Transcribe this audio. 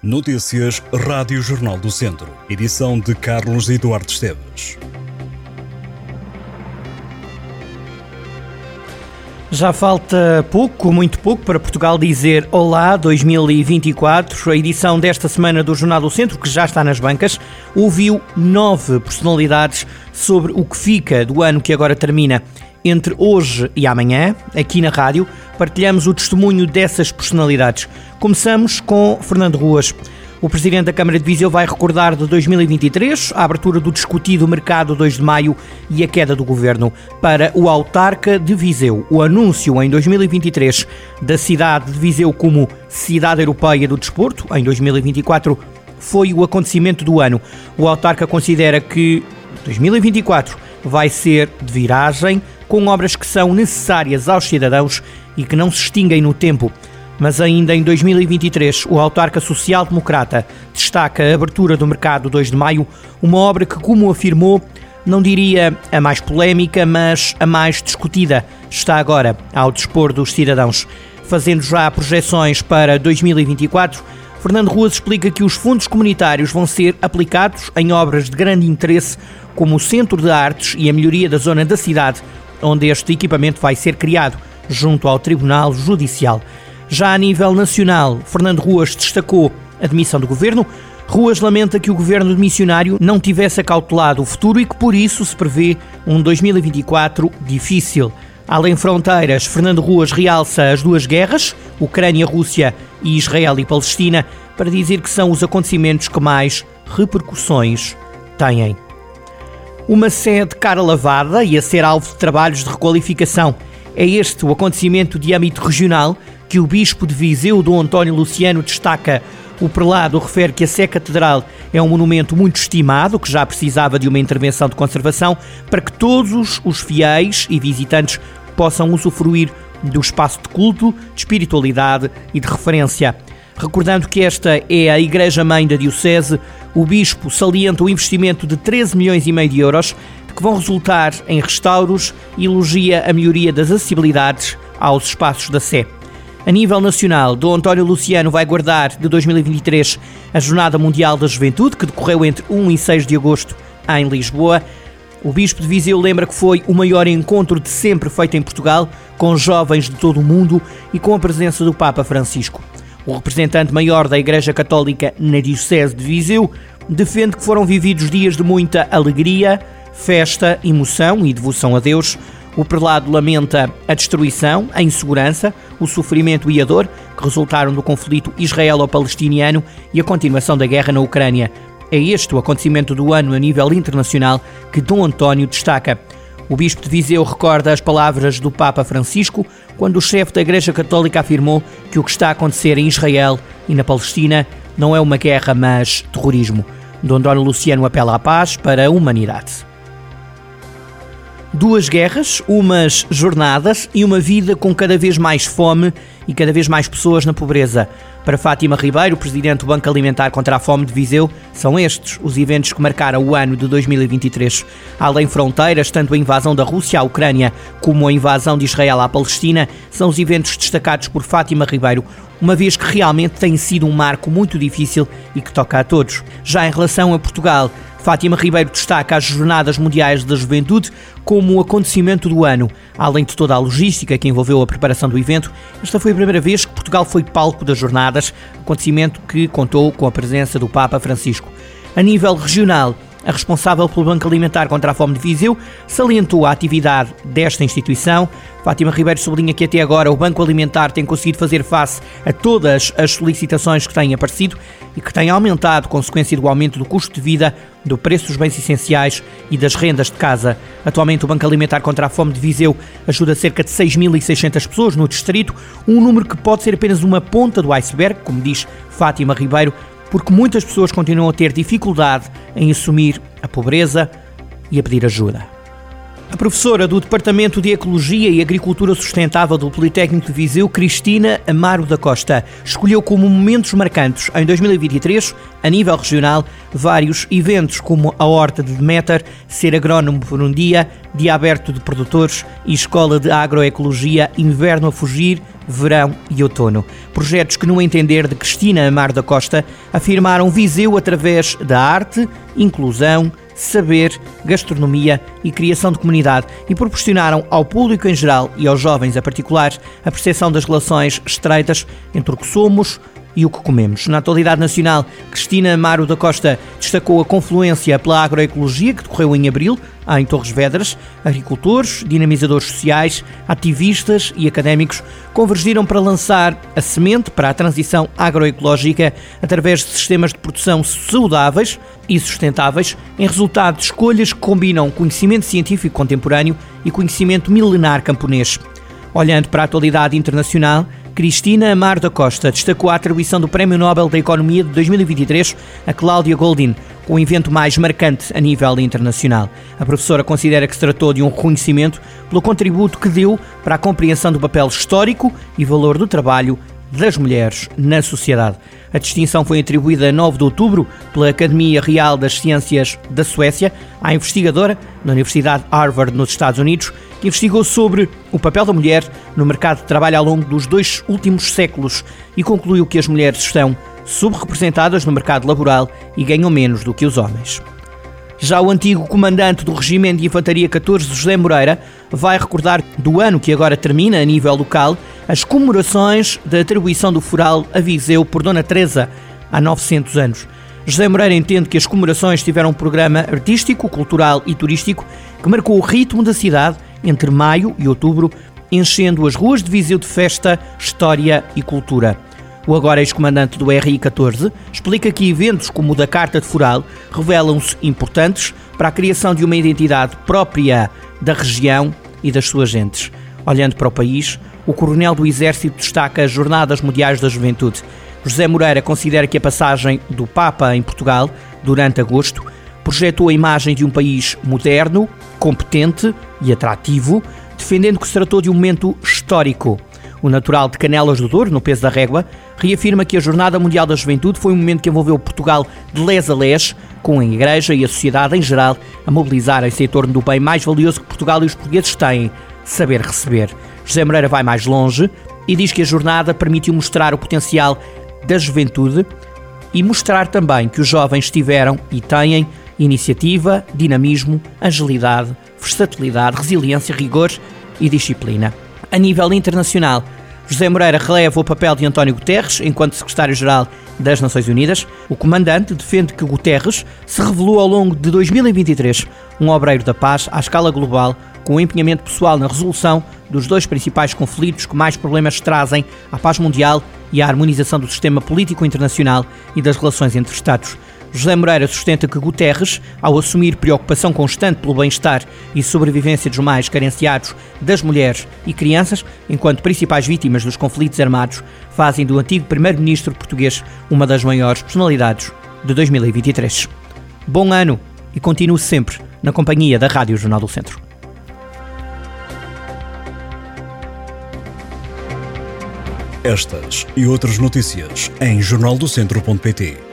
Notícias Rádio Jornal do Centro. Edição de Carlos Eduardo Esteves. Já falta pouco, muito pouco, para Portugal dizer Olá 2024. A edição desta semana do Jornal do Centro, que já está nas bancas, ouviu nove personalidades sobre o que fica do ano que agora termina. Entre hoje e amanhã, aqui na rádio, partilhamos o testemunho dessas personalidades. Começamos com Fernando Ruas. O Presidente da Câmara de Viseu vai recordar de 2023 a abertura do discutido mercado 2 de maio e a queda do governo. Para o autarca de Viseu, o anúncio em 2023 da cidade de Viseu como cidade europeia do desporto, em 2024, foi o acontecimento do ano. O autarca considera que 2024 vai ser de viragem, com obras que são necessárias aos cidadãos e que não se extinguem no tempo. Mas ainda em 2023, o autarca social-democrata destaca a abertura do mercado 2 de maio, uma obra que, como afirmou, não diria a mais polémica, mas a mais discutida, está agora ao dispor dos cidadãos. Fazendo já projeções para 2024, Fernando Ruas explica que os fundos comunitários vão ser aplicados em obras de grande interesse, como o Centro de Artes e a melhoria da zona da cidade, onde este equipamento vai ser criado, junto ao Tribunal Judicial. Já a nível nacional, Fernando Ruas destacou a demissão do governo. Ruas lamenta que o governo missionário não tivesse acautelado o futuro e que por isso se prevê um 2024 difícil. Além fronteiras, Fernando Ruas realça as duas guerras, Ucrânia-Rússia e Israel e Palestina, para dizer que são os acontecimentos que mais repercussões têm. Uma sede cara lavada e a ser alvo de trabalhos de requalificação. É este o acontecimento de âmbito regional que o Bispo de Viseu, Dom António Luciano, destaca. O prelado refere que a Sé Catedral é um monumento muito estimado, que já precisava de uma intervenção de conservação para que todos os fiéis e visitantes possam usufruir do espaço de culto, de espiritualidade e de referência. Recordando que esta é a Igreja-mãe da Diocese, o Bispo salienta o investimento de 13 milhões e meio de euros que vão resultar em restauros e elogia a melhoria das acessibilidades aos espaços da Sé. A nível nacional, Dom António Luciano vai guardar de 2023 a Jornada Mundial da Juventude, que decorreu entre 1 e 6 de agosto em Lisboa. O Bispo de Viseu lembra que foi o maior encontro de sempre feito em Portugal, com jovens de todo o mundo e com a presença do Papa Francisco. O representante maior da Igreja Católica na Diocese de Viseu defende que foram vividos dias de muita alegria, festa, emoção e devoção a Deus, o prelado lamenta a destruição, a insegurança, o sofrimento e a dor que resultaram do conflito israelo-palestiniano e a continuação da guerra na Ucrânia. É este o acontecimento do ano a nível internacional que Dom António destaca. O bispo de Viseu recorda as palavras do Papa Francisco quando o chefe da Igreja Católica afirmou que o que está a acontecer em Israel e na Palestina não é uma guerra, mas terrorismo. Dom António Luciano apela à paz para a humanidade. Duas guerras, umas jornadas e uma vida com cada vez mais fome e cada vez mais pessoas na pobreza. Para Fátima Ribeiro, presidente do Banco Alimentar contra a Fome de Viseu, são estes os eventos que marcaram o ano de 2023. Além fronteiras, tanto a invasão da Rússia à Ucrânia como a invasão de Israel à Palestina são os eventos destacados por Fátima Ribeiro, uma vez que realmente tem sido um marco muito difícil e que toca a todos. Já em relação a Portugal, Fátima Ribeiro destaca as Jornadas Mundiais da Juventude como o acontecimento do ano. Além de toda a logística que envolveu a preparação do evento, esta foi a primeira vez que Portugal foi palco das jornadas, acontecimento que contou com a presença do Papa Francisco. A nível regional, a responsável pelo Banco Alimentar contra a Fome de Viseu salientou a atividade desta instituição. Fátima Ribeiro sublinha que até agora o Banco Alimentar tem conseguido fazer face a todas as solicitações que têm aparecido e que têm aumentado consequência do aumento do custo de vida, do preço dos bens essenciais e das rendas de casa. Atualmente o Banco Alimentar contra a Fome de Viseu ajuda cerca de 6.600 pessoas no distrito, um número que pode ser apenas uma ponta do iceberg, como diz Fátima Ribeiro, porque muitas pessoas continuam a ter dificuldade em assumir a pobreza e a pedir ajuda. A professora do Departamento de Ecologia e Agricultura Sustentável do Politécnico de Viseu, Cristina Amaro da Costa, escolheu como momentos marcantes em 2023, a nível regional, vários eventos como a Horta de Demeter, Ser Agrónomo por um Dia, Dia Aberto de Produtores e Escola de Agroecologia Inverno a Fugir verão e outono. Projetos que, no entender de Cristina Amar da Costa, afirmaram Viseu através da arte, inclusão, saber, gastronomia e criação de comunidade e proporcionaram ao público em geral e aos jovens a particular a percepção das relações estreitas entre o que somos, e o que comemos. Na atualidade nacional, Cristina Amaro da Costa destacou a confluência pela agroecologia que decorreu em abril, em Torres Vedras. Agricultores, dinamizadores sociais, ativistas e académicos convergiram para lançar a semente para a transição agroecológica através de sistemas de produção saudáveis e sustentáveis, em resultado de escolhas que combinam conhecimento científico contemporâneo e conhecimento milenar camponês. Olhando para a atualidade internacional, Cristina Amar da Costa destacou a atribuição do Prémio Nobel da Economia de 2023 a Cláudia Goldin, com o evento mais marcante a nível internacional. A professora considera que se tratou de um reconhecimento pelo contributo que deu para a compreensão do papel histórico e valor do trabalho das mulheres na sociedade. A distinção foi atribuída a 9 de outubro pela Academia Real das Ciências da Suécia à investigadora na Universidade Harvard, nos Estados Unidos, investigou sobre o papel da mulher no mercado de trabalho ao longo dos dois últimos séculos e concluiu que as mulheres estão subrepresentadas no mercado laboral e ganham menos do que os homens. Já o antigo comandante do Regimento de Infantaria 14, José Moreira, vai recordar do ano que agora termina a nível local as comemorações da atribuição do Foral a Viseu por Dona Teresa há 900 anos. José Moreira entende que as comemorações tiveram um programa artístico, cultural e turístico que marcou o ritmo da cidade entre maio e outubro, enchendo as ruas de Viseu de festa, história e cultura. O agora ex-comandante do RI-14 explica que eventos como o da Carta de Foral revelam-se importantes para a criação de uma identidade própria da região e das suas gentes. Olhando para o país, o coronel do Exército destaca as Jornadas Mundiais da Juventude. José Moreira considera que a passagem do Papa em Portugal, durante agosto, projetou a imagem de um país moderno, competente e atrativo, defendendo que se tratou de um momento histórico. O natural de Canelas do Douro, no peso da régua, reafirma que a Jornada Mundial da Juventude foi um momento que envolveu Portugal de les a les, com a Igreja e a sociedade em geral a mobilizarem-se em torno do bem mais valioso que Portugal e os portugueses têm, saber receber. José Moreira vai mais longe e diz que a jornada permitiu mostrar o potencial da juventude e mostrar também que os jovens tiveram e têm iniciativa, dinamismo, agilidade, versatilidade, resiliência, rigor e disciplina. A nível internacional, José Moreira releva o papel de António Guterres enquanto secretário-geral das Nações Unidas. O comandante defende que Guterres se revelou ao longo de 2023 um obreiro da paz à escala global com o empenhamento pessoal na resolução dos dois principais conflitos que mais problemas trazem à paz mundial e à harmonização do sistema político internacional e das relações entre Estados. José Moreira sustenta que Guterres, ao assumir preocupação constante pelo bem-estar e sobrevivência dos mais carenciados, das mulheres e crianças, enquanto principais vítimas dos conflitos armados, fazem do antigo primeiro-ministro português uma das maiores personalidades de 2023. Bom ano e continue sempre na companhia da Rádio Jornal do Centro. Estas e outras notícias em jornaldocentro.pt.